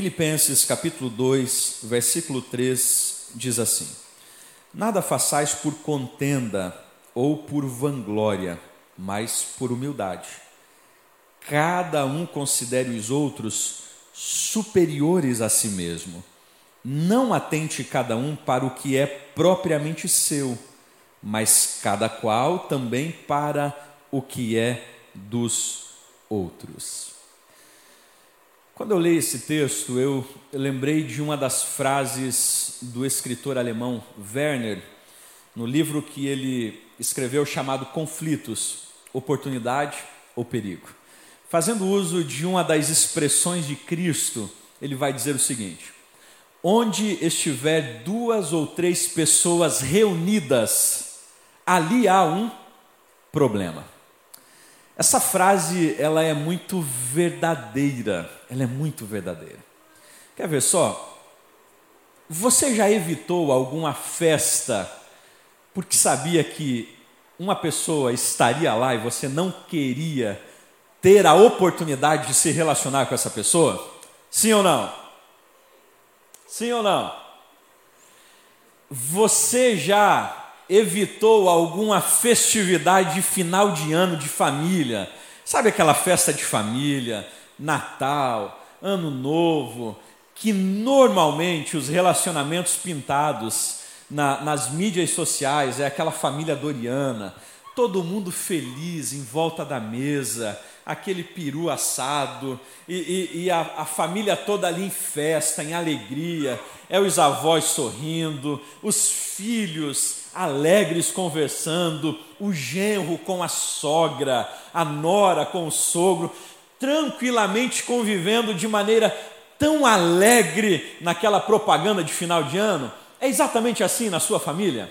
Filipenses capítulo 2, versículo 3 diz assim: Nada façais por contenda ou por vanglória, mas por humildade. Cada um considere os outros superiores a si mesmo. Não atente cada um para o que é propriamente seu, mas cada qual também para o que é dos outros. Quando eu leio esse texto, eu lembrei de uma das frases do escritor alemão Werner, no livro que ele escreveu chamado Conflitos, Oportunidade ou Perigo. Fazendo uso de uma das expressões de Cristo, ele vai dizer o seguinte: Onde estiver duas ou três pessoas reunidas, ali há um problema. Essa frase, ela é muito verdadeira, ela é muito verdadeira. Quer ver só? Você já evitou alguma festa porque sabia que uma pessoa estaria lá e você não queria ter a oportunidade de se relacionar com essa pessoa? Sim ou não? Sim ou não? Você já evitou alguma festividade de final de ano de família. Sabe aquela festa de família, Natal, Ano Novo, que normalmente os relacionamentos pintados na, nas mídias sociais é aquela família doriana, todo mundo feliz em volta da mesa, aquele peru assado, e, e, e a, a, família toda ali em festa, em alegria, é os avós sorrindo, os filhos alegres conversando, o genro com a sogra, a nora com o sogro, tranquilamente convivendo de maneira tão alegre naquela propaganda de final de ano? É exatamente assim na sua família?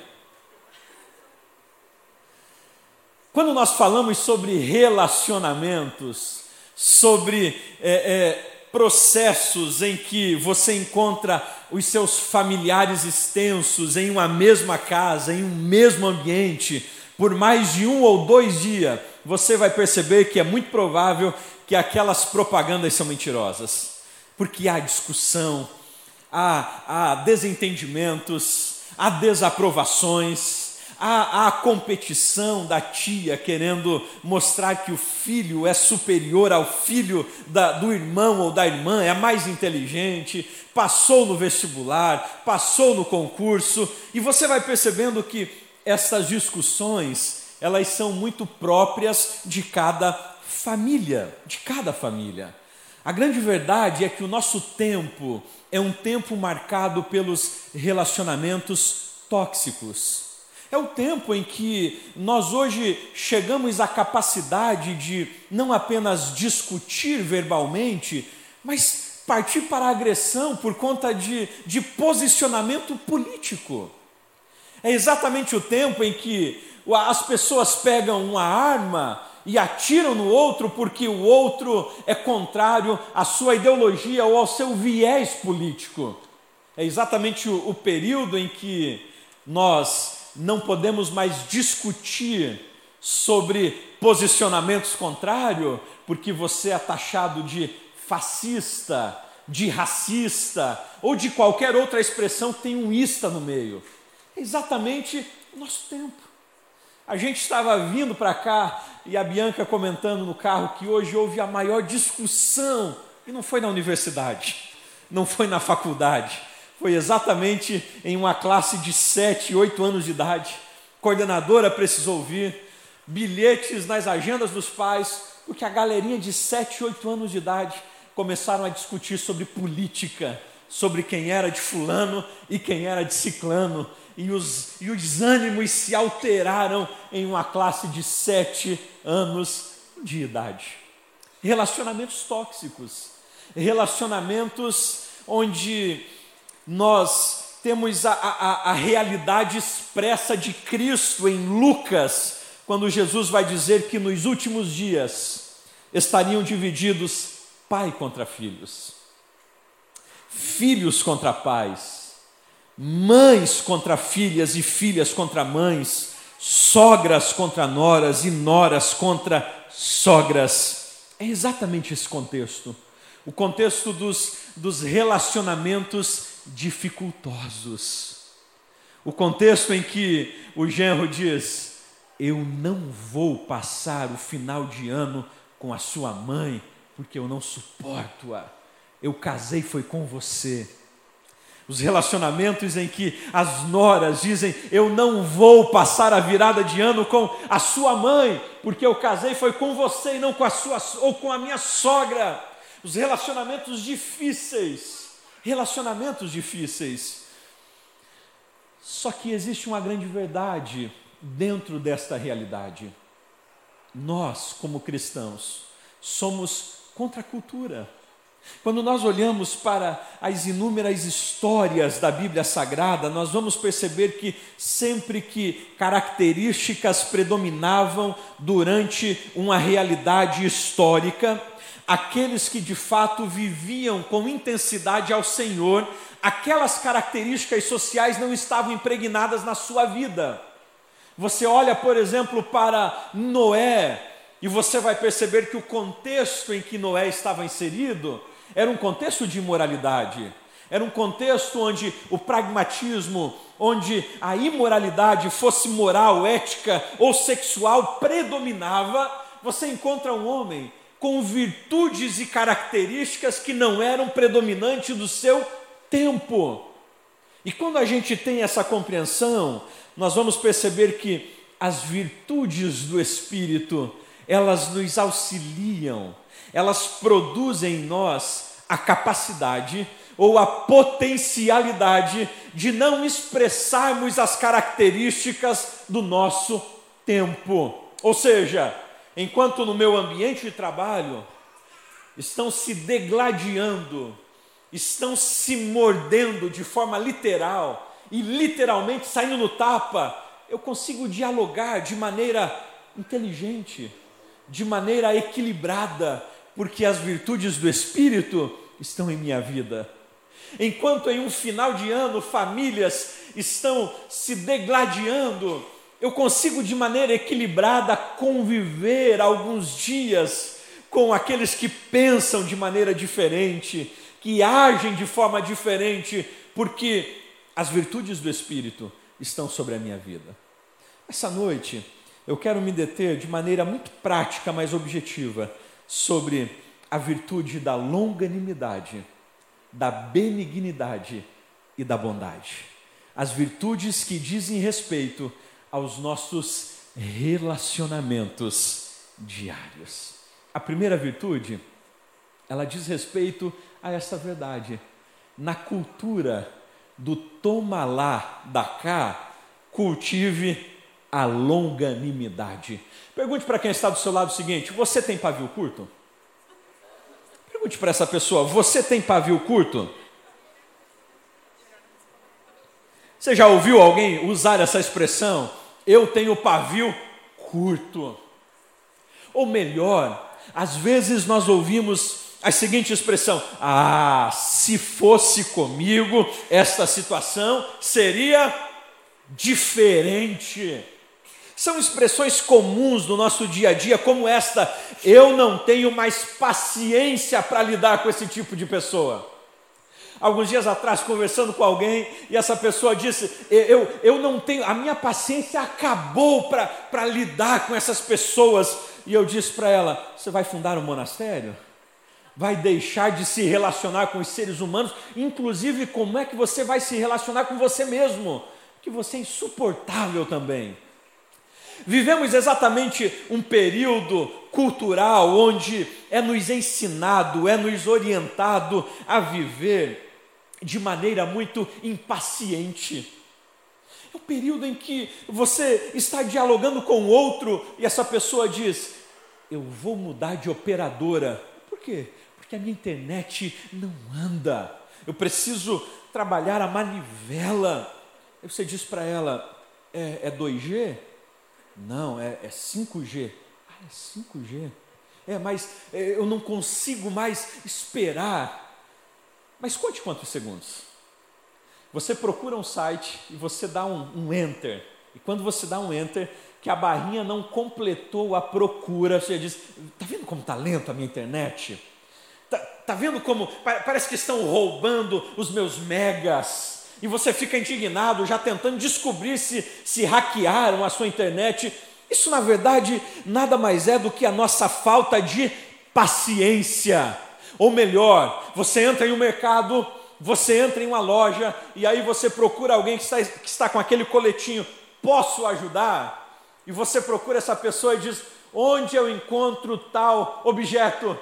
Quando nós falamos sobre relacionamentos, sobre é, é, processos em que você encontra os seus familiares extensos em uma mesma casa, em um mesmo ambiente, por mais de um ou dois dias, você vai perceber que é muito provável que aquelas propagandas são mentirosas, porque há discussão, há, há desentendimentos, há desaprovações, a, a competição da tia querendo mostrar que o filho é superior ao filho da, do irmão ou da irmã, é mais inteligente, passou no vestibular, passou no concurso, e você vai percebendo que essas discussões, elas são muito próprias de cada família, de cada família. A grande verdade é que o nosso tempo é um tempo marcado pelos relacionamentos tóxicos. É o tempo em que nós hoje chegamos à capacidade de não apenas discutir verbalmente, mas partir para a agressão por conta de, de posicionamento político. É exatamente o tempo em que as pessoas pegam uma arma e atiram no outro porque o outro é contrário à sua ideologia ou ao seu viés político. É exatamente o, o período em que nós não podemos mais discutir sobre posicionamentos contrários, porque você é taxado de fascista, de racista ou de qualquer outra expressão que tem um ista no meio. É exatamente o nosso tempo. A gente estava vindo para cá e a Bianca comentando no carro que hoje houve a maior discussão, e não foi na universidade, não foi na faculdade, foi exatamente em uma classe de 7, 8 anos de idade. Coordenadora precisou ouvir bilhetes nas agendas dos pais, porque a galerinha de 7, 8 anos de idade começaram a discutir sobre política, sobre quem era de fulano e quem era de ciclano, e os, e os ânimos se alteraram em uma classe de 7 anos de idade. Relacionamentos tóxicos, relacionamentos onde nós temos a, a, a realidade expressa de Cristo em Lucas, quando Jesus vai dizer que nos últimos dias estariam divididos pai contra filhos, filhos contra pais, mães contra filhas e filhas contra mães, sogras contra noras e noras contra sogras. É exatamente esse contexto o contexto dos, dos relacionamentos dificultosos, o contexto em que o genro diz: Eu não vou passar o final de ano com a sua mãe, porque eu não suporto-a. Eu casei foi com você. Os relacionamentos em que as noras dizem: Eu não vou passar a virada de ano com a sua mãe, porque eu casei foi com você e não com a sua ou com a minha sogra. Os relacionamentos difíceis, relacionamentos difíceis. Só que existe uma grande verdade dentro desta realidade. Nós, como cristãos, somos contra a cultura. Quando nós olhamos para as inúmeras histórias da Bíblia Sagrada, nós vamos perceber que sempre que características predominavam durante uma realidade histórica, aqueles que de fato viviam com intensidade ao Senhor, aquelas características sociais não estavam impregnadas na sua vida. Você olha, por exemplo, para Noé, e você vai perceber que o contexto em que Noé estava inserido era um contexto de imoralidade, era um contexto onde o pragmatismo, onde a imoralidade, fosse moral, ética ou sexual, predominava. Você encontra um homem com virtudes e características que não eram predominantes do seu tempo. E quando a gente tem essa compreensão, nós vamos perceber que as virtudes do Espírito, elas nos auxiliam elas produzem em nós a capacidade ou a potencialidade de não expressarmos as características do nosso tempo. Ou seja, enquanto no meu ambiente de trabalho estão se degladiando, estão se mordendo de forma literal e literalmente saindo no tapa, eu consigo dialogar de maneira inteligente, de maneira equilibrada, porque as virtudes do Espírito estão em minha vida. Enquanto em um final de ano famílias estão se degladiando, eu consigo de maneira equilibrada conviver alguns dias com aqueles que pensam de maneira diferente, que agem de forma diferente, porque as virtudes do Espírito estão sobre a minha vida. Essa noite eu quero me deter de maneira muito prática, mas objetiva, sobre a virtude da longanimidade, da benignidade e da bondade. As virtudes que dizem respeito aos nossos relacionamentos diários. A primeira virtude, ela diz respeito a essa verdade. Na cultura do toma lá, da cá, cultive a longanimidade. Pergunte para quem está do seu lado o seguinte: você tem pavio curto? Pergunte para essa pessoa: você tem pavio curto? Você já ouviu alguém usar essa expressão? Eu tenho pavio curto. Ou melhor, às vezes nós ouvimos a seguinte expressão: Ah, se fosse comigo, esta situação seria diferente. São expressões comuns do nosso dia a dia, como esta: eu não tenho mais paciência para lidar com esse tipo de pessoa. Alguns dias atrás, conversando com alguém, e essa pessoa disse: Eu, eu não tenho, a minha paciência acabou para lidar com essas pessoas. E eu disse para ela: Você vai fundar um monastério? Vai deixar de se relacionar com os seres humanos? Inclusive, como é que você vai se relacionar com você mesmo? Que você é insuportável também. Vivemos exatamente um período cultural onde é nos ensinado, é nos orientado a viver de maneira muito impaciente. É o período em que você está dialogando com outro e essa pessoa diz: Eu vou mudar de operadora. Por quê? Porque a minha internet não anda. Eu preciso trabalhar a manivela. Aí você diz para ela: é, é 2G? Não, é, é 5G. Ah, é 5G. É, mas é, eu não consigo mais esperar. Mas conte quantos segundos. Você procura um site e você dá um, um enter. E quando você dá um enter, que a barrinha não completou a procura, você diz: está vendo como está lento a minha internet? Tá, tá vendo como parece que estão roubando os meus megas? E você fica indignado, já tentando descobrir se, se hackearam a sua internet. Isso, na verdade, nada mais é do que a nossa falta de paciência. Ou melhor, você entra em um mercado, você entra em uma loja e aí você procura alguém que está, que está com aquele coletinho, posso ajudar? E você procura essa pessoa e diz, onde eu encontro tal objeto?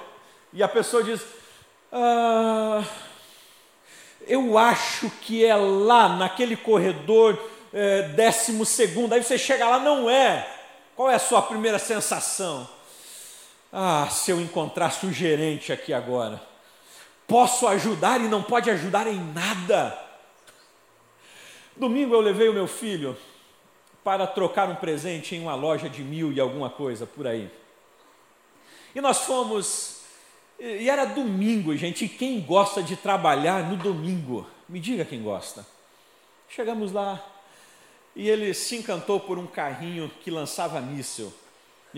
E a pessoa diz, ah, eu acho que é lá naquele corredor é, décimo segundo. Aí você chega lá, não é. Qual é a sua primeira sensação? Ah, se eu encontrasse o gerente aqui agora, posso ajudar e não pode ajudar em nada. Domingo eu levei o meu filho para trocar um presente em uma loja de mil e alguma coisa por aí. E nós fomos, e era domingo, gente, e quem gosta de trabalhar no domingo? Me diga quem gosta. Chegamos lá e ele se encantou por um carrinho que lançava míssil.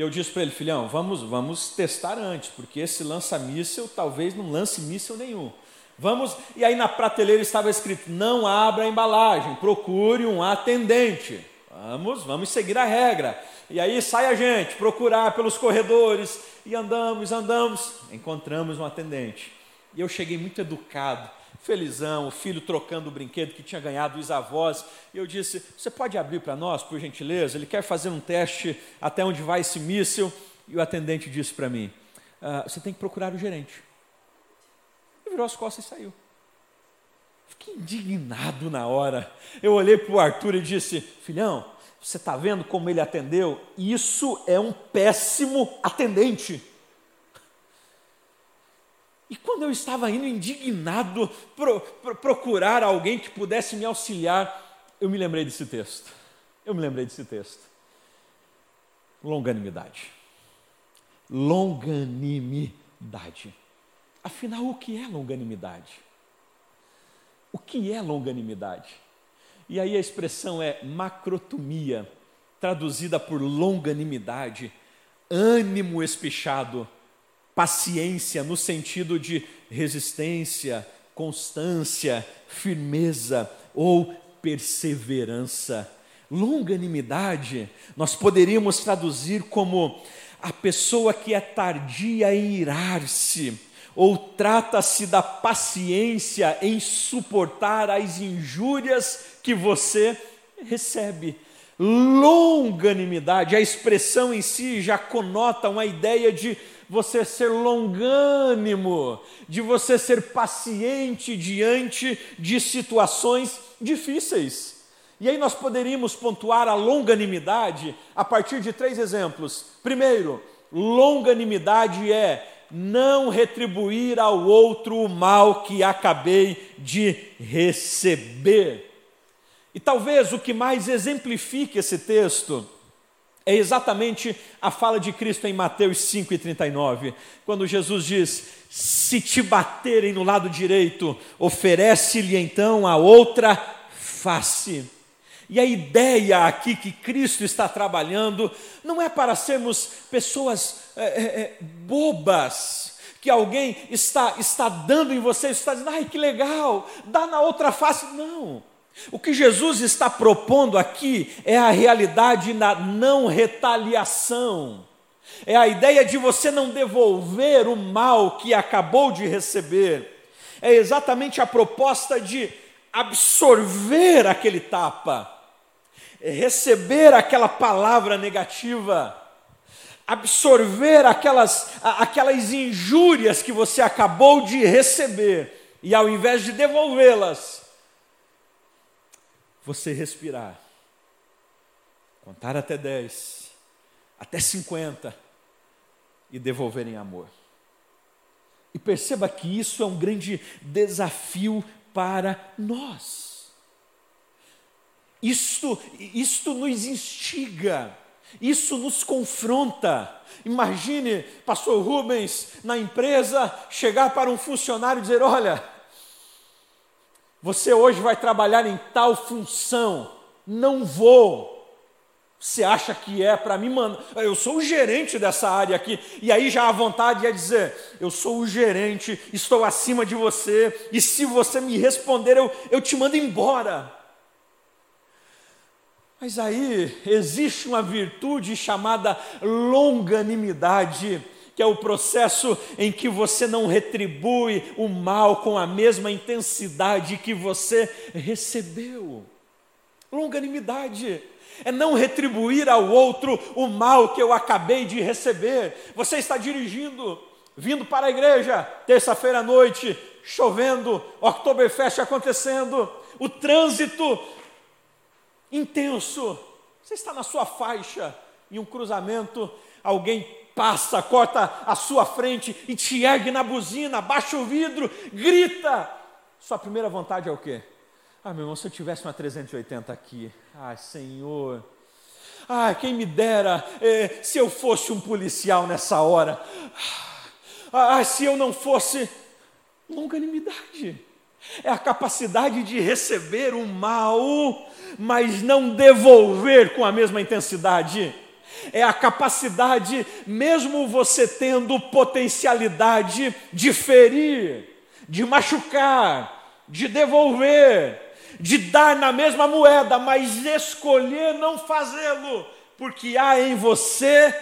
E eu disse para ele, filhão, vamos, vamos testar antes, porque esse lança-míssel talvez não lance míssel nenhum. Vamos, e aí na prateleira estava escrito: não abra a embalagem, procure um atendente. Vamos, vamos seguir a regra. E aí sai a gente procurar pelos corredores e andamos, andamos, encontramos um atendente. E eu cheguei muito educado felizão, o filho trocando o brinquedo que tinha ganhado dos avós. E eu disse: Você pode abrir para nós, por gentileza? Ele quer fazer um teste até onde vai esse míssil. E o atendente disse para mim: ah, Você tem que procurar o gerente. E virou as costas e saiu. Fiquei indignado na hora. Eu olhei para o Arthur e disse: Filhão, você está vendo como ele atendeu? Isso é um péssimo atendente. E quando eu estava indo indignado pro, pro, procurar alguém que pudesse me auxiliar, eu me lembrei desse texto. Eu me lembrei desse texto. Longanimidade. Longanimidade. Afinal, o que é longanimidade? O que é longanimidade? E aí a expressão é macrotomia, traduzida por longanimidade, ânimo espichado paciência no sentido de resistência, constância, firmeza ou perseverança. Longanimidade, nós poderíamos traduzir como a pessoa que é tardia em irar-se, ou trata-se da paciência em suportar as injúrias que você recebe. Longanimidade, a expressão em si já conota uma ideia de você ser longânimo, de você ser paciente diante de situações difíceis. E aí nós poderíamos pontuar a longanimidade a partir de três exemplos. Primeiro, longanimidade é não retribuir ao outro o mal que acabei de receber. E talvez o que mais exemplifique esse texto é exatamente a fala de Cristo em Mateus 5,39, quando Jesus diz: Se te baterem no lado direito, oferece-lhe então a outra face. E a ideia aqui que Cristo está trabalhando não é para sermos pessoas é, é, bobas, que alguém está, está dando em você, está dizendo, ai que legal, dá na outra face. Não. O que Jesus está propondo aqui é a realidade na não retaliação. É a ideia de você não devolver o mal que acabou de receber. É exatamente a proposta de absorver aquele tapa, é receber aquela palavra negativa, absorver aquelas, aquelas injúrias que você acabou de receber, e ao invés de devolvê-las, você respirar, contar até 10, até 50 e devolver em amor. E perceba que isso é um grande desafio para nós. Isto, isto nos instiga, isso nos confronta. Imagine, pastor Rubens, na empresa, chegar para um funcionário e dizer: Olha, você hoje vai trabalhar em tal função. Não vou. Você acha que é para mim, mano? Eu sou o gerente dessa área aqui. E aí já a vontade é dizer: eu sou o gerente, estou acima de você, e se você me responder, eu, eu te mando embora. Mas aí existe uma virtude chamada longanimidade, que é o processo em que você não retribui o mal com a mesma intensidade que você recebeu. Longanimidade é não retribuir ao outro o mal que eu acabei de receber. Você está dirigindo, vindo para a igreja, terça-feira à noite, chovendo, Oktoberfest acontecendo, o trânsito intenso. Você está na sua faixa, em um cruzamento, alguém passa, corta a sua frente e te ergue na buzina, baixa o vidro, grita. Sua primeira vontade é o quê? Ah, meu irmão, se eu tivesse uma 380 aqui, ai, Senhor, ai, quem me dera eh, se eu fosse um policial nessa hora, ah, se eu não fosse longanimidade, é a capacidade de receber o mal, mas não devolver com a mesma intensidade. É a capacidade, mesmo você tendo potencialidade de ferir, de machucar, de devolver, de dar na mesma moeda, mas escolher não fazê-lo, porque há em você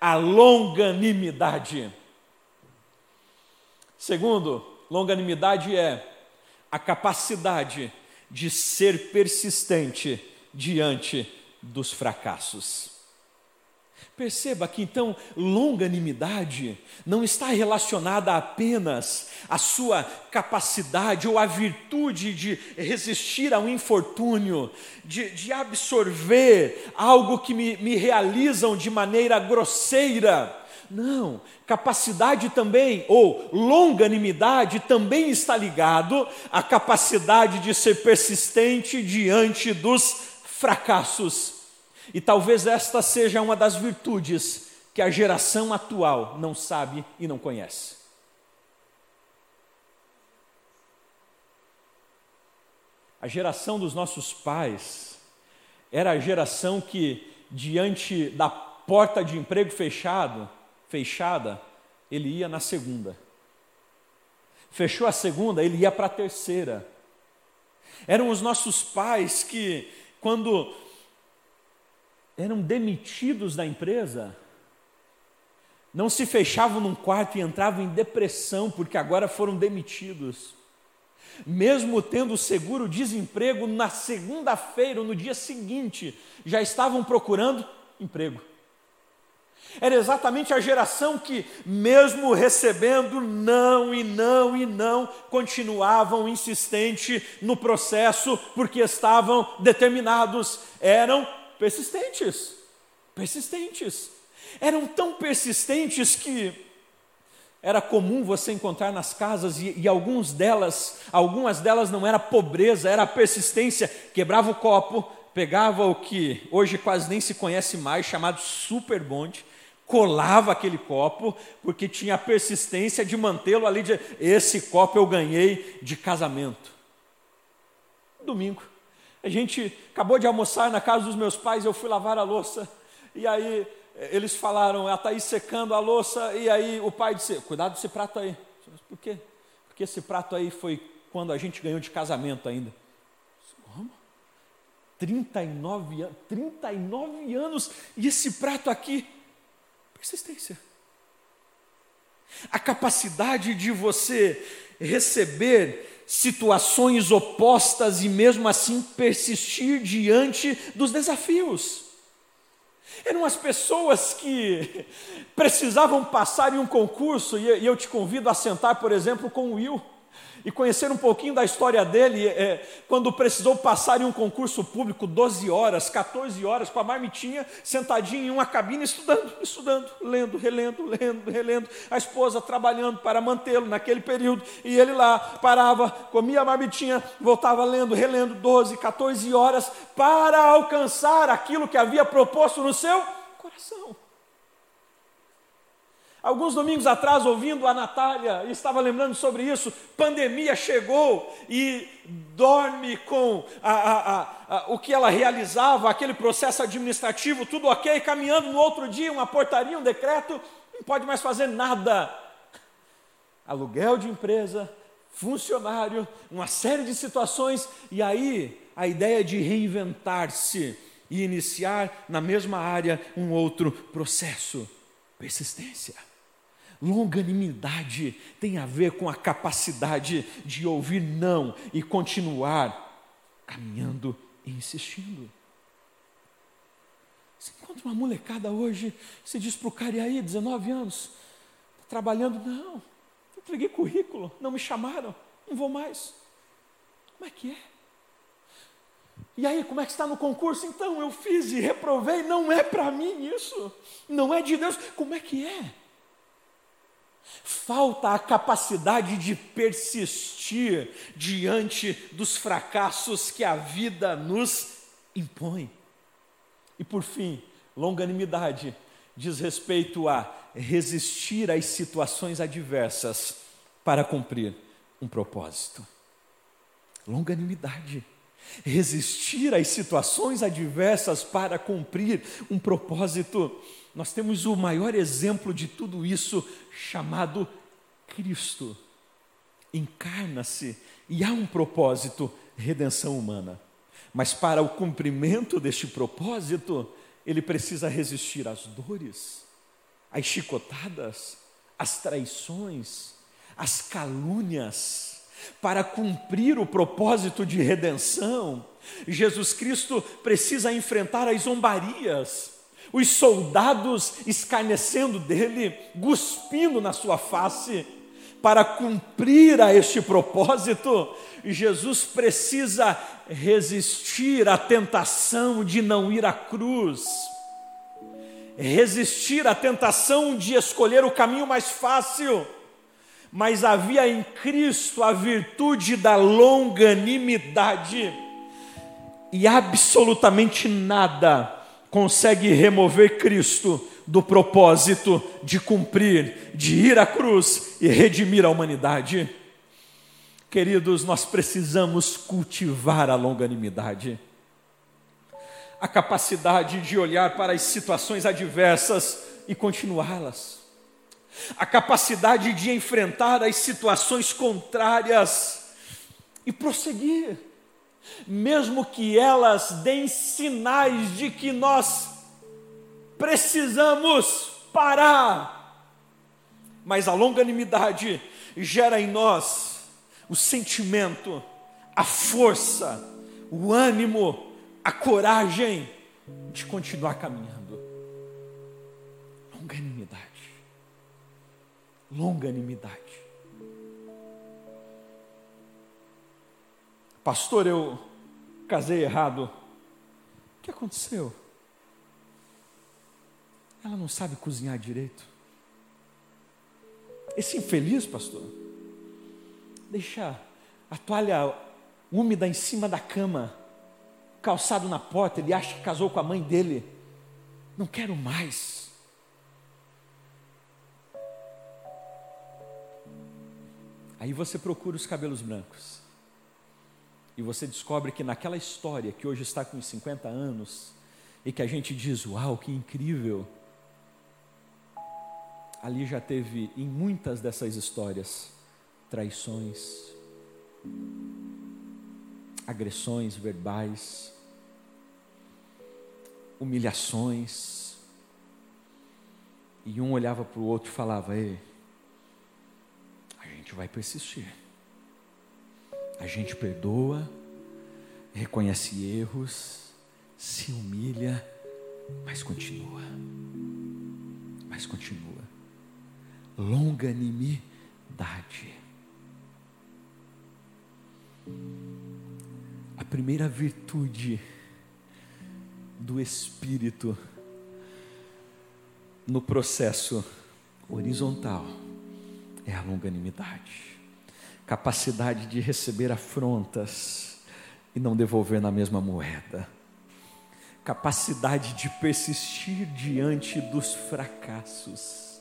a longanimidade. Segundo, longanimidade é a capacidade de ser persistente diante dos fracassos. Perceba que então longanimidade não está relacionada apenas à sua capacidade ou à virtude de resistir a um infortúnio, de, de absorver algo que me, me realizam de maneira grosseira. Não, capacidade também, ou longanimidade também está ligado à capacidade de ser persistente diante dos fracassos. E talvez esta seja uma das virtudes que a geração atual não sabe e não conhece. A geração dos nossos pais era a geração que, diante da porta de emprego fechado, fechada, ele ia na segunda. Fechou a segunda, ele ia para a terceira. Eram os nossos pais que, quando eram demitidos da empresa, não se fechavam num quarto e entravam em depressão porque agora foram demitidos. Mesmo tendo seguro desemprego, na segunda-feira no dia seguinte, já estavam procurando emprego. Era exatamente a geração que, mesmo recebendo não e não e não, continuavam insistentes no processo porque estavam determinados, eram persistentes, persistentes. Eram tão persistentes que era comum você encontrar nas casas e, e, alguns delas, algumas delas não era pobreza, era persistência. Quebrava o copo, pegava o que hoje quase nem se conhece mais, chamado super bonde, colava aquele copo, porque tinha a persistência de mantê-lo ali. De, Esse copo eu ganhei de casamento. Domingo. A gente acabou de almoçar na casa dos meus pais, eu fui lavar a louça, e aí eh, eles falaram, ela está aí secando a louça, e aí o pai disse, cuidado desse prato aí. Por quê? Porque esse prato aí foi quando a gente ganhou de casamento ainda. Como? 39 anos, 39 anos, e esse prato aqui, persistência. A capacidade de você receber situações opostas e mesmo assim persistir diante dos desafios. Eram as pessoas que precisavam passar em um concurso, e eu te convido a sentar, por exemplo, com o Will e conhecer um pouquinho da história dele, é, quando precisou passar em um concurso público 12 horas, 14 horas, com a marmitinha, sentadinho em uma cabine, estudando, estudando, lendo, relendo, lendo, relendo, a esposa trabalhando para mantê-lo naquele período, e ele lá parava, comia a marmitinha, voltava lendo, relendo 12, 14 horas, para alcançar aquilo que havia proposto no seu coração. Alguns domingos atrás, ouvindo a Natália, estava lembrando sobre isso. Pandemia chegou e dorme com a, a, a, o que ela realizava, aquele processo administrativo, tudo ok, caminhando no outro dia, uma portaria, um decreto, não pode mais fazer nada. Aluguel de empresa, funcionário, uma série de situações, e aí a ideia de reinventar-se e iniciar na mesma área um outro processo. Persistência. Longanimidade tem a ver com a capacidade de ouvir não e continuar caminhando e insistindo. Você encontra uma molecada hoje, você diz para o cara, e aí, 19 anos, está trabalhando? Não, entreguei currículo, não me chamaram, não vou mais. Como é que é? E aí, como é que está no concurso? Então, eu fiz e reprovei, não é para mim isso, não é de Deus. Como é que é? Falta a capacidade de persistir diante dos fracassos que a vida nos impõe. E por fim, longanimidade diz respeito a resistir às situações adversas para cumprir um propósito. Longanimidade. Resistir às situações adversas para cumprir um propósito nós temos o maior exemplo de tudo isso, chamado Cristo. Encarna-se e há um propósito, redenção humana. Mas para o cumprimento deste propósito, ele precisa resistir às dores, às chicotadas, às traições, às calúnias. Para cumprir o propósito de redenção, Jesus Cristo precisa enfrentar as zombarias, os soldados escarnecendo dele, cuspindo na sua face, para cumprir a este propósito, Jesus precisa resistir à tentação de não ir à cruz, resistir à tentação de escolher o caminho mais fácil, mas havia em Cristo a virtude da longanimidade, e absolutamente nada consegue remover Cristo do propósito de cumprir, de ir à cruz e redimir a humanidade. Queridos, nós precisamos cultivar a longanimidade, a capacidade de olhar para as situações adversas e continuá-las, a capacidade de enfrentar as situações contrárias e prosseguir mesmo que elas deem sinais de que nós precisamos parar. Mas a longanimidade gera em nós o sentimento, a força, o ânimo, a coragem de continuar caminhando. Longanimidade. Longanimidade. Pastor, eu casei errado. O que aconteceu? Ela não sabe cozinhar direito. Esse infeliz, pastor, deixa a toalha úmida em cima da cama, calçado na porta, ele acha que casou com a mãe dele. Não quero mais. Aí você procura os cabelos brancos. E você descobre que naquela história, que hoje está com 50 anos, e que a gente diz: Uau, que incrível! Ali já teve, em muitas dessas histórias, traições, agressões verbais, humilhações. E um olhava para o outro e falava: Ei, a gente vai persistir a gente perdoa, reconhece erros, se humilha, mas continua. Mas continua. Longanimidade. A primeira virtude do Espírito no processo horizontal é a longanimidade capacidade de receber afrontas e não devolver na mesma moeda, capacidade de persistir diante dos fracassos,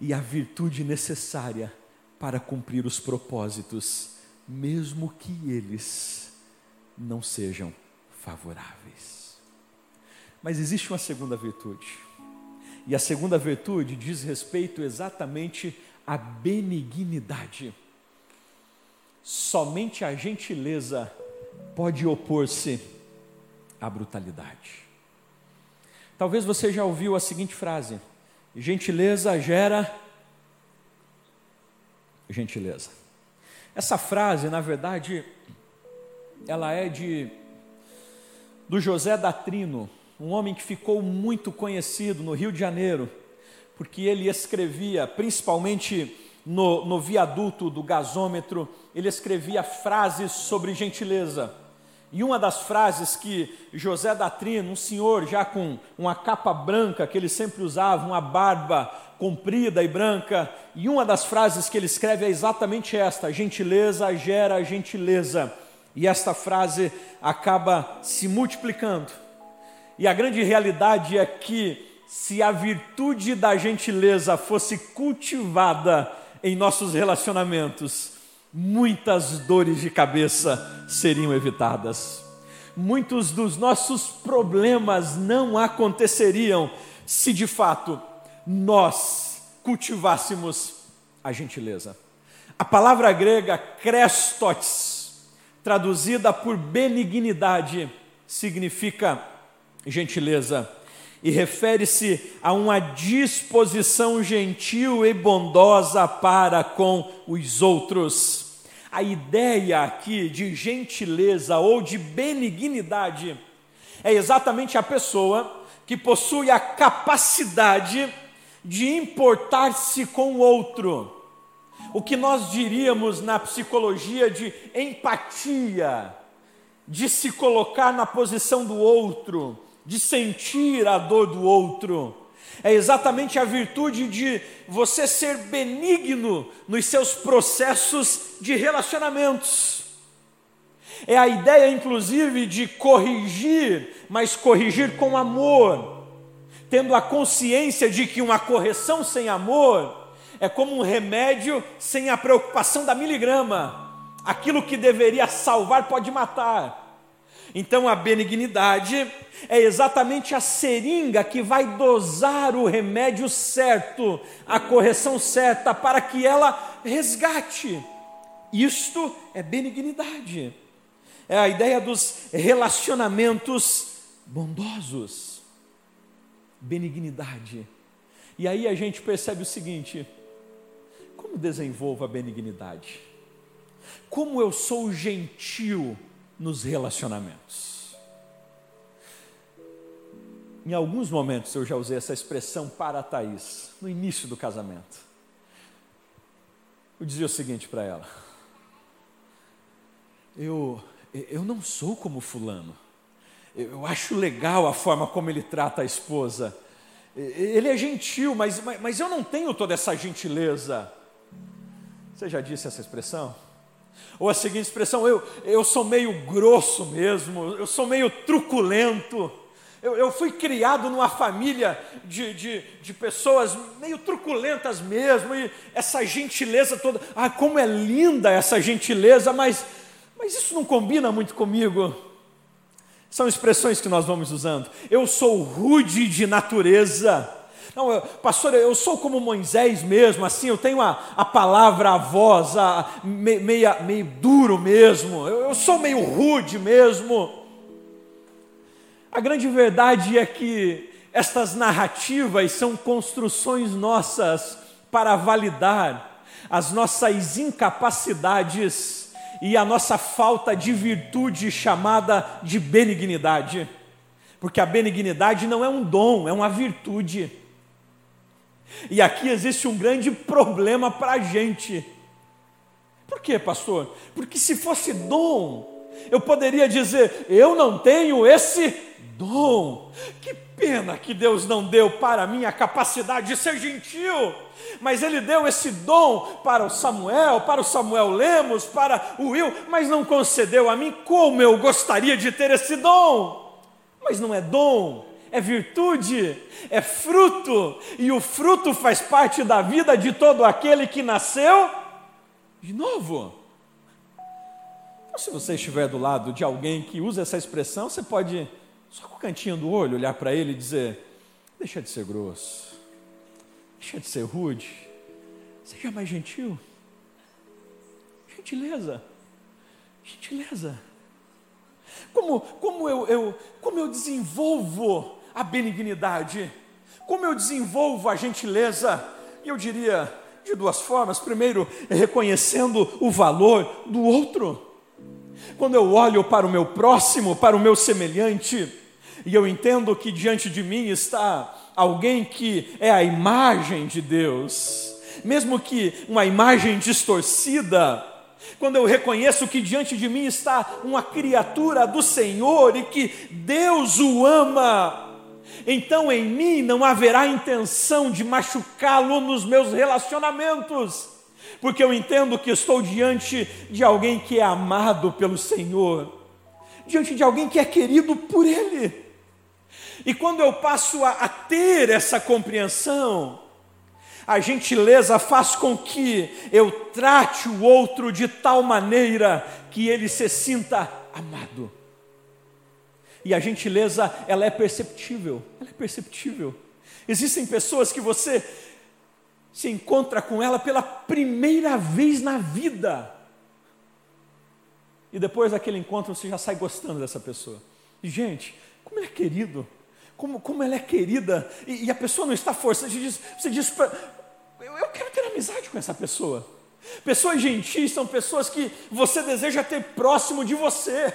e a virtude necessária para cumprir os propósitos, mesmo que eles não sejam favoráveis. Mas existe uma segunda virtude. E a segunda virtude diz respeito exatamente à benignidade. Somente a gentileza pode opor-se à brutalidade. Talvez você já ouviu a seguinte frase: gentileza gera gentileza. Essa frase, na verdade, ela é de do José da Trino, um homem que ficou muito conhecido no Rio de Janeiro, porque ele escrevia, principalmente no, no viaduto do gasômetro, ele escrevia frases sobre gentileza. E uma das frases que José da Trino, um senhor já com uma capa branca que ele sempre usava, uma barba comprida e branca, e uma das frases que ele escreve é exatamente esta: gentileza gera gentileza. E esta frase acaba se multiplicando. E a grande realidade é que, se a virtude da gentileza fosse cultivada em nossos relacionamentos, muitas dores de cabeça seriam evitadas. Muitos dos nossos problemas não aconteceriam se de fato nós cultivássemos a gentileza. A palavra grega krestotes, traduzida por benignidade, significa gentileza e refere-se a uma disposição gentil e bondosa para com os outros. A ideia aqui de gentileza ou de benignidade é exatamente a pessoa que possui a capacidade de importar-se com o outro. O que nós diríamos na psicologia de empatia, de se colocar na posição do outro, de sentir a dor do outro. É exatamente a virtude de você ser benigno nos seus processos de relacionamentos. É a ideia, inclusive, de corrigir, mas corrigir com amor, tendo a consciência de que uma correção sem amor é como um remédio sem a preocupação da miligrama. Aquilo que deveria salvar pode matar. Então a benignidade é exatamente a seringa que vai dosar o remédio certo, a correção certa, para que ela resgate. Isto é benignidade. É a ideia dos relacionamentos bondosos. Benignidade. E aí a gente percebe o seguinte: como desenvolvo a benignidade? Como eu sou gentil nos relacionamentos. Em alguns momentos eu já usei essa expressão para a Thaís, no início do casamento. Eu dizia o seguinte para ela: eu, eu não sou como Fulano, eu acho legal a forma como ele trata a esposa. Ele é gentil, mas, mas, mas eu não tenho toda essa gentileza. Você já disse essa expressão? Ou a seguinte expressão: eu, eu sou meio grosso mesmo, eu sou meio truculento. Eu, eu fui criado numa família de, de, de, pessoas meio truculentas mesmo, e essa gentileza toda. Ah, como é linda essa gentileza, mas, mas isso não combina muito comigo. São expressões que nós vamos usando. Eu sou rude de natureza. Não, eu, pastor, eu sou como Moisés mesmo, assim, eu tenho a, a palavra, a voz, a, me, meio, meio duro mesmo, eu, eu sou meio rude mesmo. A grande verdade é que estas narrativas são construções nossas para validar as nossas incapacidades e a nossa falta de virtude chamada de benignidade. Porque a benignidade não é um dom, é uma virtude. E aqui existe um grande problema para a gente. Por quê, pastor? Porque se fosse dom, eu poderia dizer: eu não tenho esse dom. Que pena que Deus não deu para mim a capacidade de ser gentil, mas Ele deu esse dom para o Samuel, para o Samuel Lemos, para o Will, mas não concedeu a mim como eu gostaria de ter esse dom. Mas não é dom, é virtude, é fruto, e o fruto faz parte da vida de todo aquele que nasceu de novo. Então, se você estiver do lado de alguém que usa essa expressão, você pode, só com o cantinho do olho, olhar para ele e dizer: deixa de ser grosso, deixa de ser rude, seja mais gentil. Gentileza, gentileza. Como, como, eu, eu, como eu desenvolvo a benignidade? Como eu desenvolvo a gentileza? Eu diria de duas formas. Primeiro, reconhecendo o valor do outro. Quando eu olho para o meu próximo, para o meu semelhante, e eu entendo que diante de mim está alguém que é a imagem de Deus, mesmo que uma imagem distorcida, quando eu reconheço que diante de mim está uma criatura do Senhor e que Deus o ama, então em mim não haverá intenção de machucá-lo nos meus relacionamentos, porque eu entendo que estou diante de alguém que é amado pelo Senhor, diante de alguém que é querido por Ele. E quando eu passo a, a ter essa compreensão, a gentileza faz com que eu trate o outro de tal maneira que ele se sinta amado. E a gentileza, ela é perceptível, ela é perceptível. Existem pessoas que você se encontra com ela pela primeira vez na vida. E depois daquele encontro você já sai gostando dessa pessoa. E, gente, como ele é querido, como, como ela é querida, e, e a pessoa não está forçando, você diz, você diz eu, eu quero ter amizade com essa pessoa. Pessoas gentis são pessoas que você deseja ter próximo de você.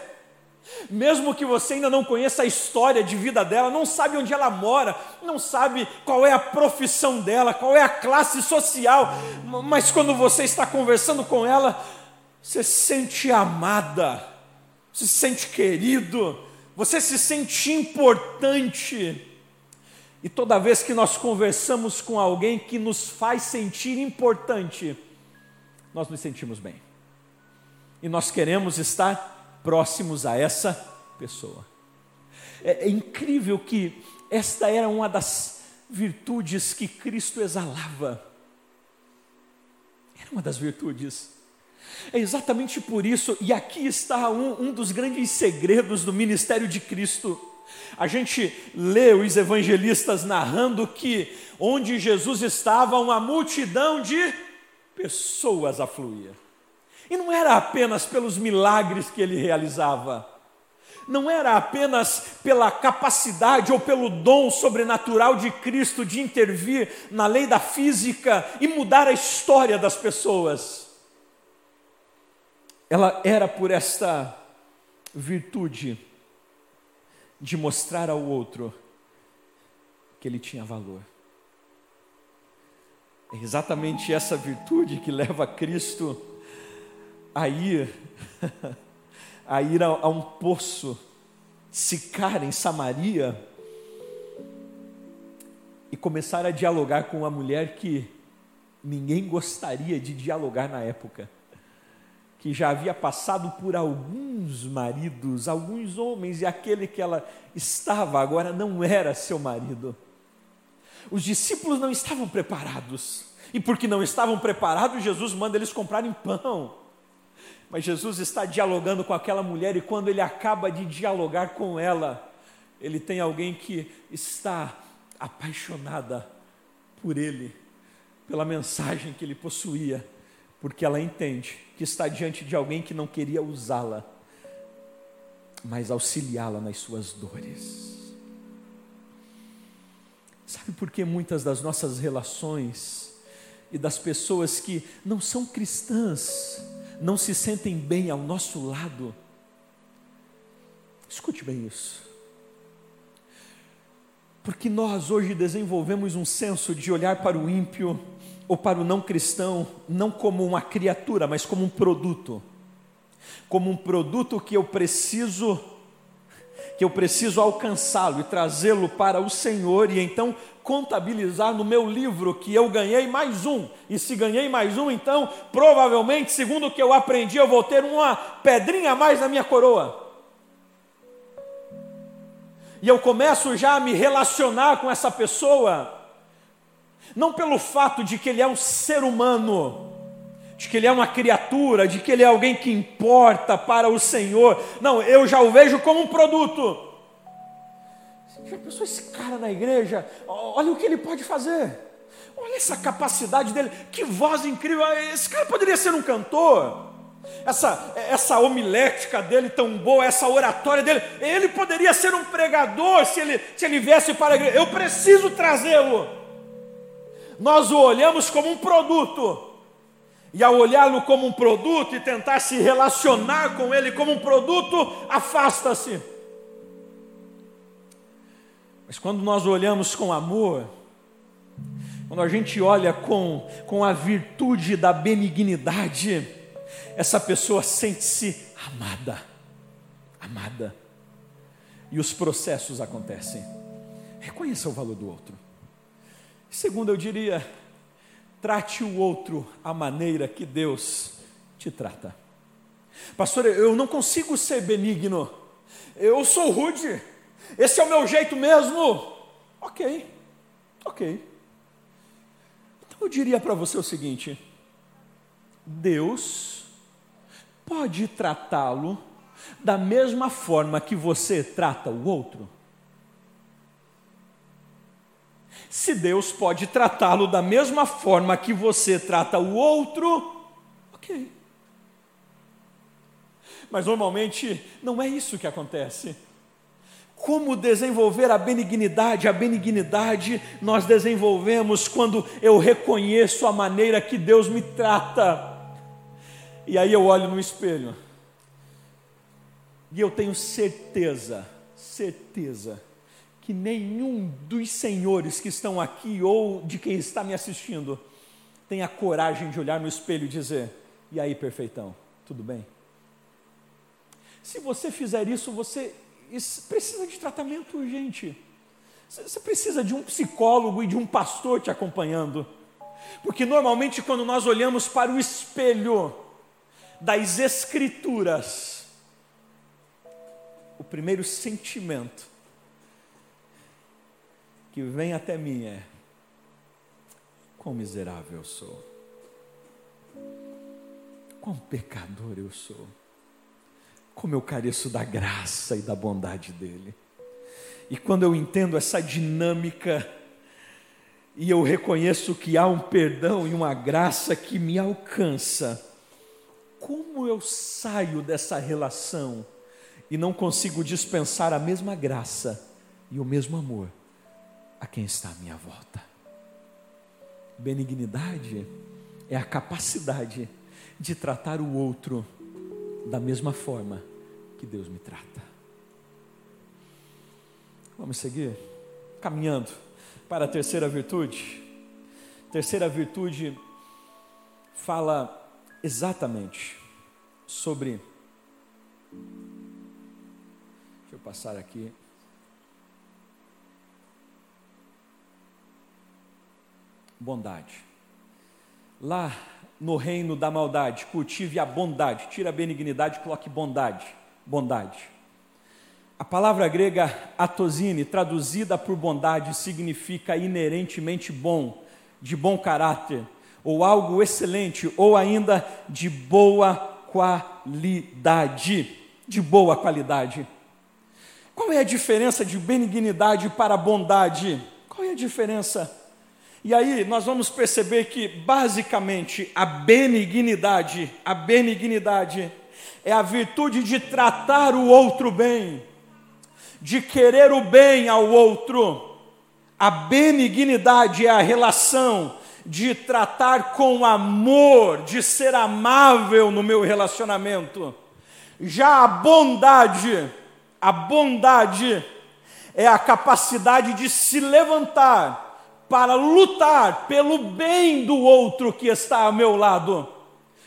Mesmo que você ainda não conheça a história de vida dela, não sabe onde ela mora, não sabe qual é a profissão dela, qual é a classe social, mas quando você está conversando com ela, você se sente amada, se sente querido, você se sente importante. E toda vez que nós conversamos com alguém que nos faz sentir importante, nós nos sentimos bem. E nós queremos estar próximos a essa pessoa. É, é incrível que esta era uma das virtudes que Cristo exalava. Era uma das virtudes. É exatamente por isso, e aqui está um, um dos grandes segredos do ministério de Cristo a gente lê os evangelistas narrando que onde Jesus estava, uma multidão de pessoas afluía. E não era apenas pelos milagres que ele realizava, não era apenas pela capacidade ou pelo dom sobrenatural de Cristo de intervir na lei da física e mudar a história das pessoas. Ela era por esta virtude de mostrar ao outro que ele tinha valor. É exatamente essa virtude que leva Cristo a ir a ir a, a um poço, Sicar em Samaria e começar a dialogar com uma mulher que ninguém gostaria de dialogar na época que já havia passado por alguns maridos, alguns homens, e aquele que ela estava agora não era seu marido. Os discípulos não estavam preparados, e porque não estavam preparados, Jesus manda eles comprarem pão. Mas Jesus está dialogando com aquela mulher, e quando ele acaba de dialogar com ela, ele tem alguém que está apaixonada por ele, pela mensagem que ele possuía porque ela entende que está diante de alguém que não queria usá-la, mas auxiliá-la nas suas dores. Sabe por que muitas das nossas relações e das pessoas que não são cristãs não se sentem bem ao nosso lado? Escute bem isso. Porque nós hoje desenvolvemos um senso de olhar para o ímpio ou para o não cristão, não como uma criatura, mas como um produto. Como um produto que eu preciso que eu preciso alcançá-lo e trazê-lo para o Senhor e então contabilizar no meu livro que eu ganhei mais um. E se ganhei mais um, então provavelmente, segundo o que eu aprendi, eu vou ter uma pedrinha a mais na minha coroa. e eu começo já a me relacionar com essa pessoa, não pelo fato de que ele é um ser humano, de que ele é uma criatura, de que ele é alguém que importa para o Senhor. Não, eu já o vejo como um produto. Já pensou esse cara na igreja? Olha o que ele pode fazer. Olha essa capacidade dele, que voz incrível. Esse cara poderia ser um cantor. Essa, essa homilética dele tão boa, essa oratória dele, ele poderia ser um pregador se ele, se ele viesse para a igreja. Eu preciso trazê-lo. Nós o olhamos como um produto. E ao olhá-lo como um produto e tentar se relacionar com ele como um produto, afasta-se. Mas quando nós olhamos com amor, quando a gente olha com, com a virtude da benignidade, essa pessoa sente-se amada, amada. E os processos acontecem. Reconheça o valor do outro. Segundo, eu diria, trate o outro a maneira que Deus te trata. Pastor, eu não consigo ser benigno. Eu sou rude. Esse é o meu jeito mesmo. Ok, ok. Então eu diria para você o seguinte: Deus pode tratá-lo da mesma forma que você trata o outro. Se Deus pode tratá-lo da mesma forma que você trata o outro, ok. Mas normalmente não é isso que acontece. Como desenvolver a benignidade? A benignidade nós desenvolvemos quando eu reconheço a maneira que Deus me trata. E aí eu olho no espelho. E eu tenho certeza, certeza, que nenhum dos senhores que estão aqui ou de quem está me assistindo tem a coragem de olhar no espelho e dizer: E aí, perfeitão, tudo bem? Se você fizer isso, você isso precisa de tratamento urgente. Você precisa de um psicólogo e de um pastor te acompanhando. Porque normalmente, quando nós olhamos para o espelho das Escrituras, o primeiro sentimento que vem até mim é: quão miserável eu sou, quão pecador eu sou como eu careço da graça e da bondade dele. E quando eu entendo essa dinâmica, e eu reconheço que há um perdão e uma graça que me alcança, como eu saio dessa relação e não consigo dispensar a mesma graça e o mesmo amor a quem está à minha volta? Benignidade é a capacidade de tratar o outro da mesma forma que Deus me trata. Vamos seguir? Caminhando para a terceira virtude. Terceira virtude fala exatamente sobre. Deixa eu passar aqui. Bondade. Lá no reino da maldade, cultive a bondade, tira a benignidade, coloque bondade, bondade. A palavra grega atosine, traduzida por bondade, significa inerentemente bom, de bom caráter, ou algo excelente, ou ainda de boa qualidade, de boa qualidade. Qual é a diferença de benignidade para bondade? Qual é a diferença? E aí nós vamos perceber que basicamente a benignidade, a benignidade é a virtude de tratar o outro bem, de querer o bem ao outro. A benignidade é a relação de tratar com amor, de ser amável no meu relacionamento. Já a bondade, a bondade é a capacidade de se levantar para lutar pelo bem do outro que está ao meu lado.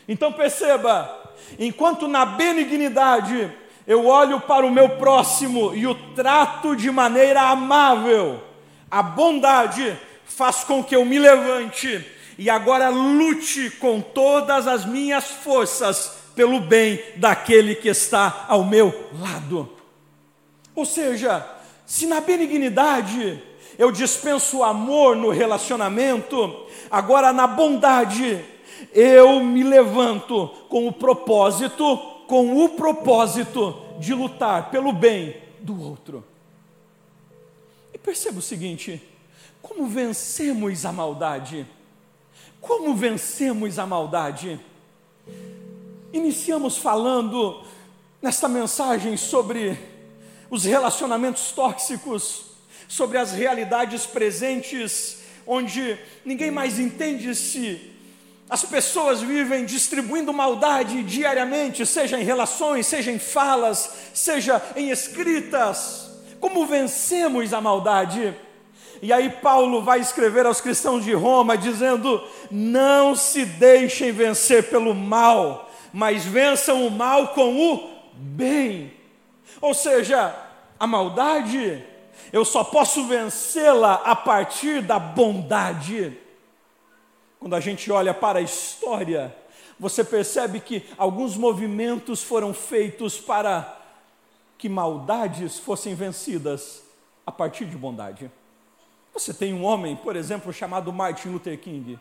Então perceba, enquanto na benignidade eu olho para o meu próximo e o trato de maneira amável, a bondade faz com que eu me levante e agora lute com todas as minhas forças pelo bem daquele que está ao meu lado. Ou seja, se na benignidade eu dispenso o amor no relacionamento, agora na bondade eu me levanto com o propósito, com o propósito de lutar pelo bem do outro. E perceba o seguinte: como vencemos a maldade? Como vencemos a maldade? Iniciamos falando nesta mensagem sobre os relacionamentos tóxicos, sobre as realidades presentes, onde ninguém mais entende se as pessoas vivem distribuindo maldade diariamente, seja em relações, seja em falas, seja em escritas. Como vencemos a maldade? E aí Paulo vai escrever aos cristãos de Roma dizendo: "Não se deixem vencer pelo mal, mas vençam o mal com o bem". Ou seja, a maldade eu só posso vencê-la a partir da bondade. Quando a gente olha para a história, você percebe que alguns movimentos foram feitos para que maldades fossem vencidas a partir de bondade. Você tem um homem, por exemplo, chamado Martin Luther King,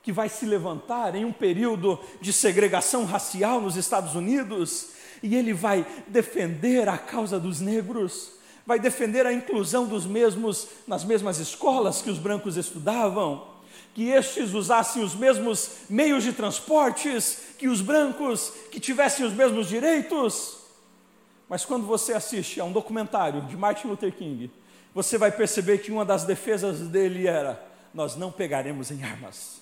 que vai se levantar em um período de segregação racial nos Estados Unidos, e ele vai defender a causa dos negros, vai defender a inclusão dos mesmos nas mesmas escolas que os brancos estudavam, que estes usassem os mesmos meios de transportes que os brancos, que tivessem os mesmos direitos. Mas quando você assiste a um documentário de Martin Luther King, você vai perceber que uma das defesas dele era: nós não pegaremos em armas.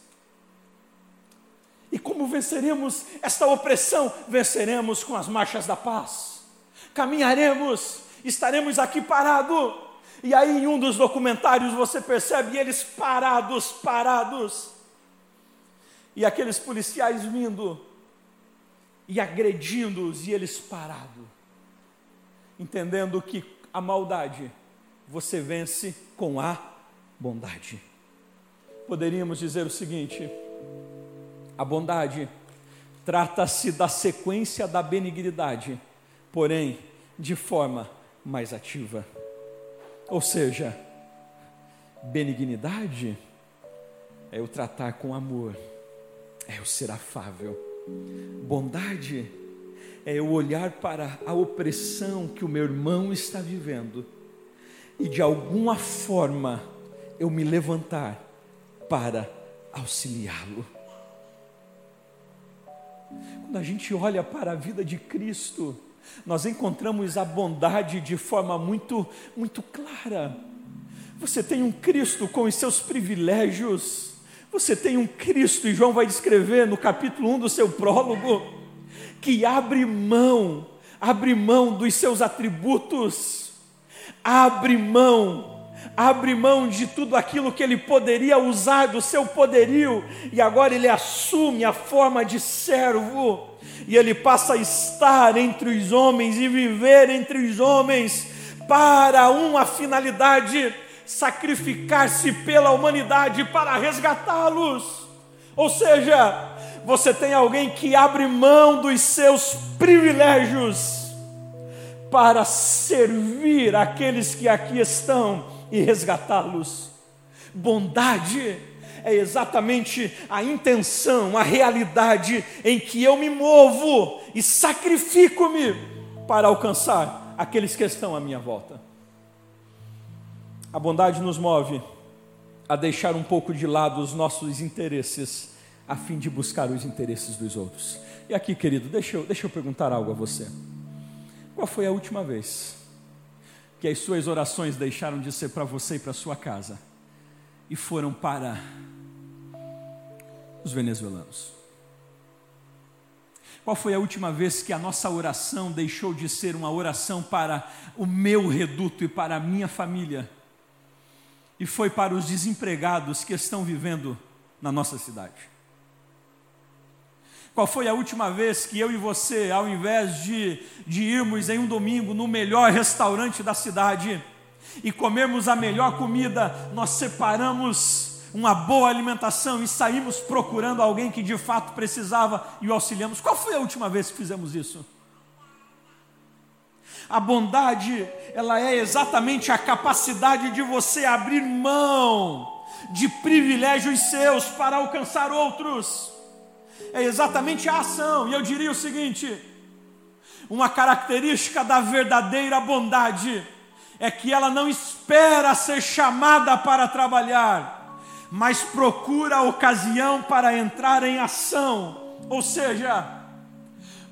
E como venceremos esta opressão? Venceremos com as marchas da paz. Caminharemos, estaremos aqui parados. E aí, em um dos documentários, você percebe eles parados, parados. E aqueles policiais vindo e agredindo-os, e eles parados, entendendo que a maldade você vence com a bondade. Poderíamos dizer o seguinte: a bondade trata-se da sequência da benignidade, porém de forma mais ativa. Ou seja, benignidade é eu tratar com amor, é eu ser afável. Bondade é eu olhar para a opressão que o meu irmão está vivendo e de alguma forma eu me levantar para auxiliá-lo. Quando a gente olha para a vida de Cristo, nós encontramos a bondade de forma muito, muito clara. Você tem um Cristo com os seus privilégios, você tem um Cristo, e João vai descrever no capítulo 1 do seu prólogo, que abre mão, abre mão dos seus atributos, abre mão, abre mão de tudo aquilo que ele poderia usar do seu poderio, e agora ele assume a forma de servo, e ele passa a estar entre os homens e viver entre os homens para uma finalidade: sacrificar-se pela humanidade para resgatá-los. Ou seja, você tem alguém que abre mão dos seus privilégios para servir aqueles que aqui estão e resgatá-los. Bondade é exatamente a intenção, a realidade em que eu me movo e sacrifico-me para alcançar aqueles que estão à minha volta. A bondade nos move a deixar um pouco de lado os nossos interesses, a fim de buscar os interesses dos outros. E aqui, querido, deixa eu, deixa eu perguntar algo a você. Qual foi a última vez que as suas orações deixaram de ser para você e para sua casa e foram para os venezuelanos? Qual foi a última vez que a nossa oração deixou de ser uma oração para o meu reduto e para a minha família e foi para os desempregados que estão vivendo na nossa cidade? Qual foi a última vez que eu e você, ao invés de, de irmos em um domingo no melhor restaurante da cidade e comermos a melhor comida, nós separamos uma boa alimentação e saímos procurando alguém que de fato precisava e o auxiliamos? Qual foi a última vez que fizemos isso? A bondade, ela é exatamente a capacidade de você abrir mão de privilégios seus para alcançar outros. É exatamente a ação. E eu diria o seguinte: uma característica da verdadeira bondade é que ela não espera ser chamada para trabalhar, mas procura a ocasião para entrar em ação. Ou seja,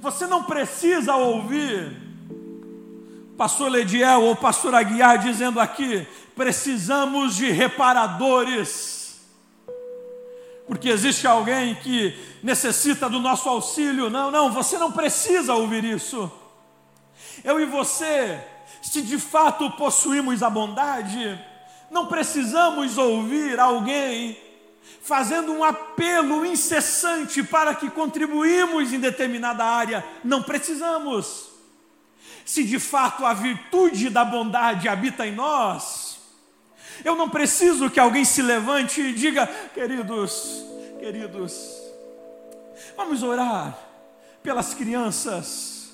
você não precisa ouvir pastor Lediel ou pastor Aguiar dizendo aqui: precisamos de reparadores, porque existe alguém que necessita do nosso auxílio. Não, não, você não precisa ouvir isso. Eu e você, se de fato possuímos a bondade, não precisamos ouvir alguém fazendo um apelo incessante para que contribuímos em determinada área. Não precisamos. Se de fato a virtude da bondade habita em nós, eu não preciso que alguém se levante e diga, queridos, queridos, vamos orar pelas crianças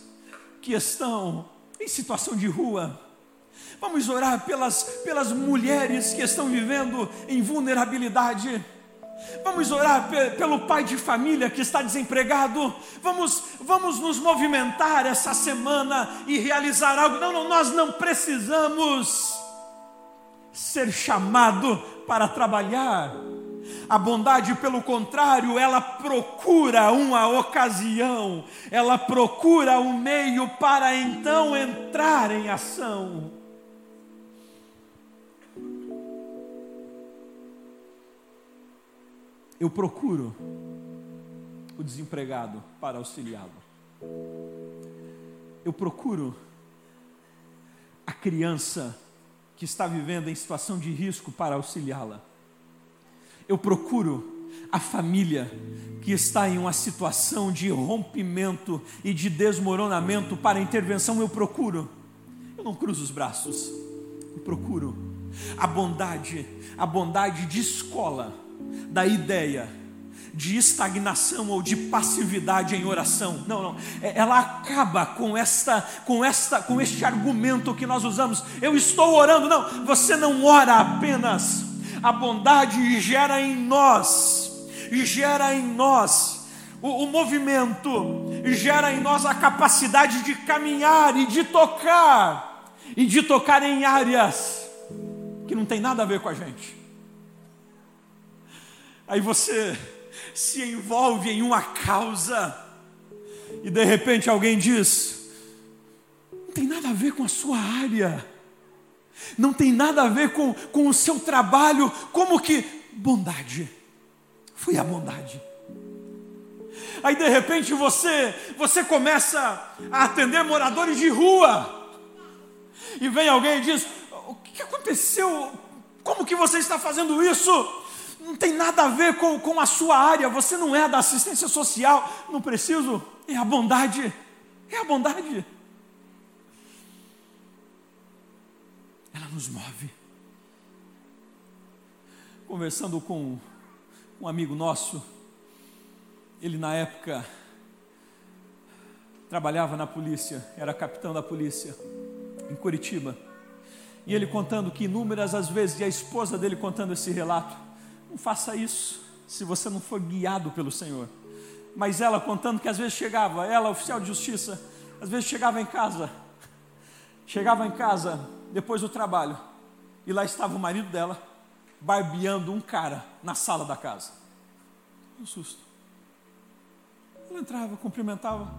que estão em situação de rua. Vamos orar pelas, pelas mulheres que estão vivendo em vulnerabilidade. Vamos orar pelo pai de família que está desempregado. Vamos, vamos nos movimentar essa semana e realizar algo. Não, não, nós não precisamos ser chamado para trabalhar. A bondade, pelo contrário, ela procura uma ocasião, ela procura um meio para então entrar em ação. eu procuro o desempregado para auxiliá-lo. Eu procuro a criança que está vivendo em situação de risco para auxiliá-la. Eu procuro a família que está em uma situação de rompimento e de desmoronamento para intervenção. Eu procuro. Eu não cruzo os braços. Eu procuro a bondade, a bondade de escola da ideia de estagnação ou de passividade em oração. Não, não. É, ela acaba com esta, com esta, com este argumento que nós usamos. Eu estou orando. Não, você não ora apenas. A bondade gera em nós, gera em nós o, o movimento, gera em nós a capacidade de caminhar e de tocar e de tocar em áreas que não tem nada a ver com a gente. Aí você se envolve em uma causa e de repente alguém diz: não tem nada a ver com a sua área, não tem nada a ver com, com o seu trabalho, como que bondade, foi a bondade. Aí de repente você, você começa a atender moradores de rua, e vem alguém e diz: O que aconteceu? Como que você está fazendo isso? Não tem nada a ver com, com a sua área, você não é da assistência social, não preciso, é a bondade, é a bondade. Ela nos move. Conversando com um amigo nosso, ele na época trabalhava na polícia, era capitão da polícia em Curitiba. E ele contando que inúmeras as vezes, e a esposa dele contando esse relato, não faça isso se você não for guiado pelo Senhor. Mas ela contando que às vezes chegava, ela, oficial de justiça, às vezes chegava em casa, chegava em casa depois do trabalho, e lá estava o marido dela barbeando um cara na sala da casa. Um susto. Ela entrava, cumprimentava,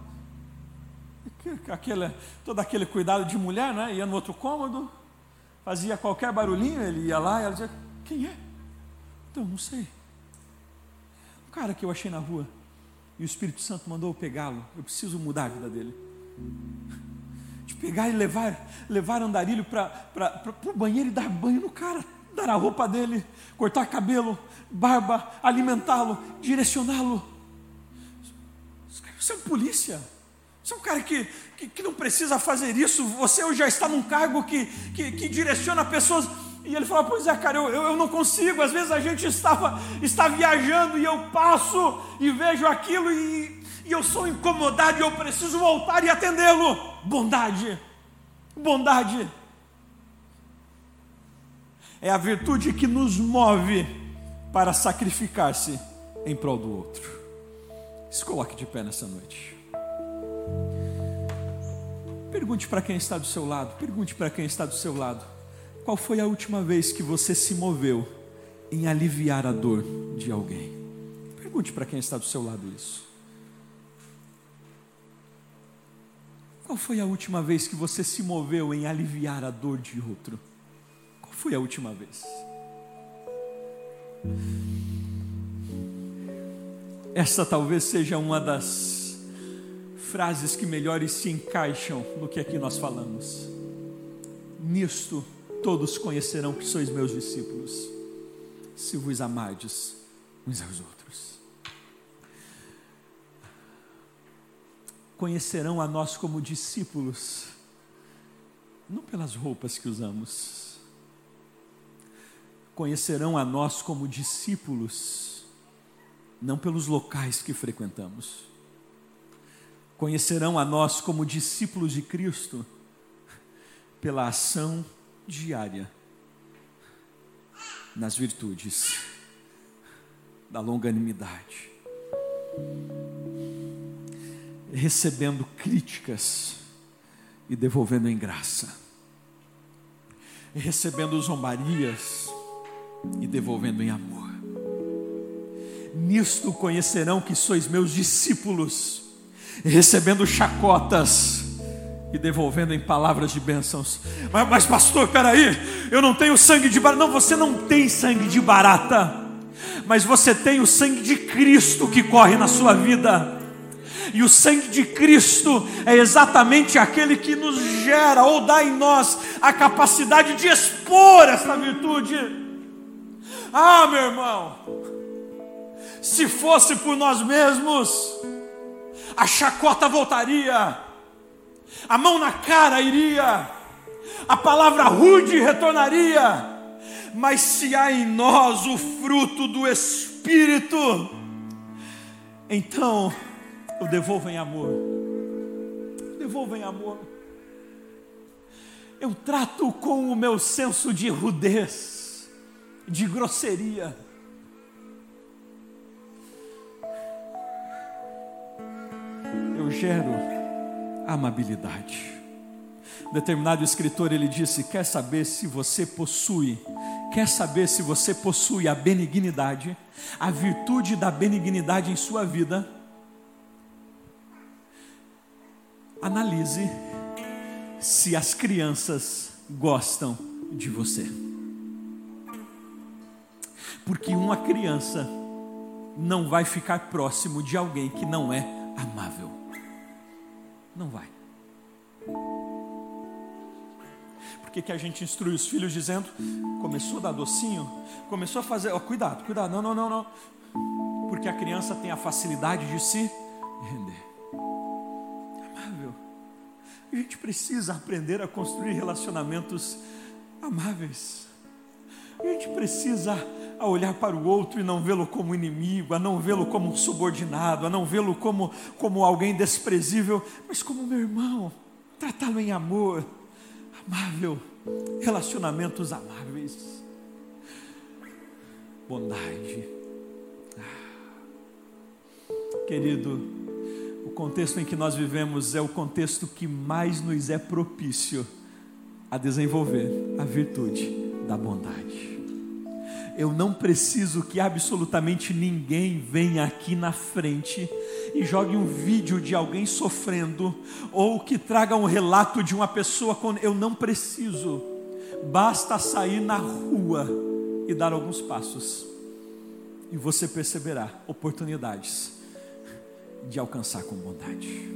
aquele, todo aquele cuidado de mulher, né? ia no outro cômodo, fazia qualquer barulhinho, ele ia lá e ela dizia: Quem é? Então, não sei. Um cara que eu achei na rua e o Espírito Santo mandou pegá-lo. Eu preciso mudar a vida dele. De pegar e levar, levar andarilho para o banheiro e dar banho no cara, dar a roupa dele, cortar cabelo, barba, alimentá-lo, direcioná-lo. Você é um polícia. Você é um cara que, que, que, não precisa fazer isso. Você já está num cargo que, que, que direciona pessoas e ele falou: Pois é, cara, eu, eu, eu, não consigo. Às vezes a gente estava, está viajando e eu passo e vejo aquilo e, e eu sou incomodado e eu preciso voltar e atendê-lo. Bondade. Bondade é a virtude que nos move para sacrificar-se em prol do outro. Se coloque de pé nessa noite. Pergunte para quem está do seu lado, pergunte para quem está do seu lado, qual foi a última vez que você se moveu em aliviar a dor de alguém? Pergunte para quem está do seu lado isso. Qual foi a última vez que você se moveu em aliviar a dor de outro? Qual foi a última vez? Essa talvez seja uma das frases que melhores se encaixam no que aqui nós falamos. Nisto todos conhecerão que sois meus discípulos, se vos amardes uns aos outros. Conhecerão a nós como discípulos, não pelas roupas que usamos, conhecerão a nós como discípulos, não pelos locais que frequentamos, conhecerão a nós como discípulos de Cristo, pela ação diária nas virtudes da longanimidade, recebendo críticas e devolvendo em graça, recebendo zombarias e devolvendo em amor. Nisto conhecerão que sois meus discípulos, recebendo chacotas e devolvendo em palavras de bênçãos. Mas, mas pastor, peraí, eu não tenho sangue de barata. Não, você não tem sangue de barata, mas você tem o sangue de Cristo que corre na sua vida. E o sangue de Cristo é exatamente aquele que nos gera ou dá em nós a capacidade de expor essa virtude. Ah, meu irmão, se fosse por nós mesmos, a chacota voltaria a mão na cara iria, a palavra rude retornaria, mas se há em nós o fruto do Espírito, então eu devolvo em amor, devolvo em amor. Eu trato com o meu senso de rudez, de grosseria. Eu gero amabilidade. Determinado escritor ele disse: Quer saber se você possui, quer saber se você possui a benignidade, a virtude da benignidade em sua vida? Analise se as crianças gostam de você. Porque uma criança não vai ficar próximo de alguém que não é amável. Não vai. Por que, que a gente instrui os filhos dizendo, começou a dar docinho, começou a fazer, oh, cuidado, cuidado, não, não, não, não. Porque a criança tem a facilidade de se render. Amável. A gente precisa aprender a construir relacionamentos amáveis. A gente precisa a olhar para o outro e não vê-lo como inimigo, a não vê-lo como um subordinado, a não vê-lo como, como alguém desprezível, mas como meu irmão, tratá-lo em amor, amável, relacionamentos amáveis, bondade. Ah. Querido, o contexto em que nós vivemos é o contexto que mais nos é propício a desenvolver a virtude da bondade. Eu não preciso que absolutamente ninguém venha aqui na frente e jogue um vídeo de alguém sofrendo ou que traga um relato de uma pessoa com eu não preciso. Basta sair na rua e dar alguns passos e você perceberá oportunidades de alcançar com bondade.